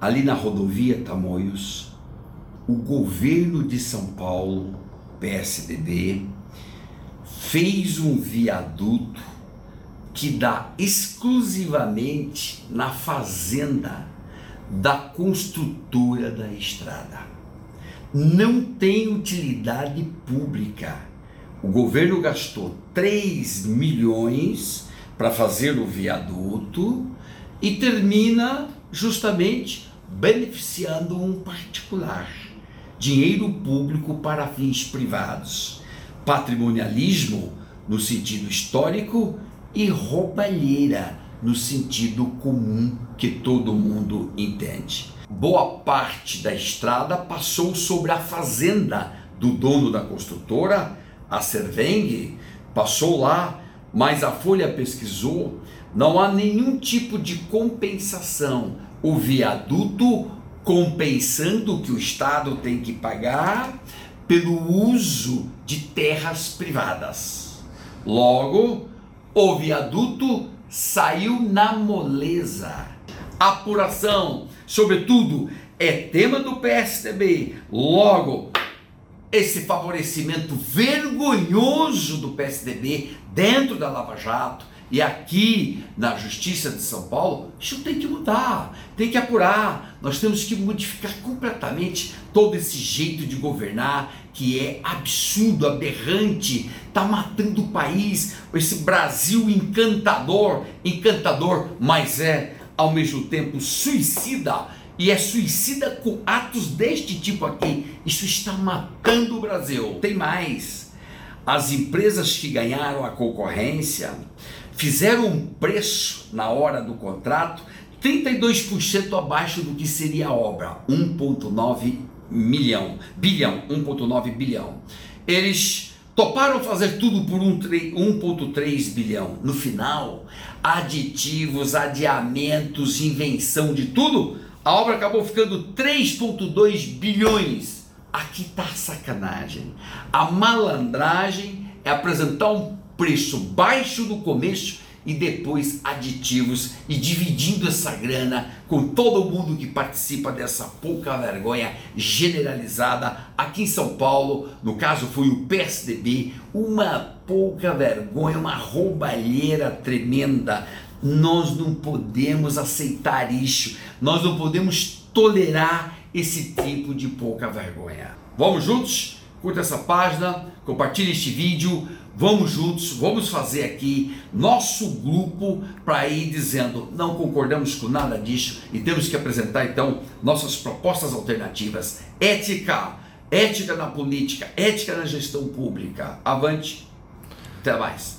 ali na rodovia Tamoios, o governo de São Paulo, PSDB, fez um viaduto que dá exclusivamente na fazenda da construtora da estrada. Não tem utilidade pública. O governo gastou 3 milhões para fazer o viaduto e termina justamente beneficiando um particular. Dinheiro público para fins privados. Patrimonialismo no sentido histórico e roubalheira no sentido comum que todo mundo entende. Boa parte da estrada passou sobre a fazenda do dono da construtora, a Serveng, passou lá, mas a Folha pesquisou, não há nenhum tipo de compensação. O viaduto compensando o que o Estado tem que pagar pelo uso de terras privadas. Logo, o viaduto saiu na moleza. Apuração, sobretudo, é tema do PSDB. Logo, esse favorecimento vergonhoso do PSDB dentro da Lava Jato e aqui na Justiça de São Paulo, isso tem que mudar, tem que apurar. Nós temos que modificar completamente todo esse jeito de governar que é absurdo, aberrante, está matando o país, esse Brasil encantador, encantador, mas é ao mesmo tempo suicida e é suicida com atos deste tipo aqui. Isso está matando o Brasil. Tem mais. As empresas que ganharam a concorrência fizeram um preço na hora do contrato 32% abaixo do que seria a obra, 1.9 milhão, bilhão, 1.9 bilhão. Eles toparam fazer tudo por 1.3 bilhão. No final, aditivos, adiamentos, invenção de tudo, a obra acabou ficando 3.2 bilhões. Aqui tá a sacanagem. A malandragem é apresentar um preço baixo no começo e depois aditivos e dividindo essa grana com todo mundo que participa dessa pouca vergonha generalizada aqui em São Paulo, no caso foi o PSDB, uma pouca vergonha, uma roubalheira tremenda. Nós não podemos aceitar isso, nós não podemos tolerar esse tipo de pouca vergonha. Vamos juntos? Curta essa página, compartilhe este vídeo, Vamos juntos, vamos fazer aqui nosso grupo para ir dizendo não concordamos com nada disso e temos que apresentar então nossas propostas alternativas. Ética, ética na política, ética na gestão pública. Avante, até mais.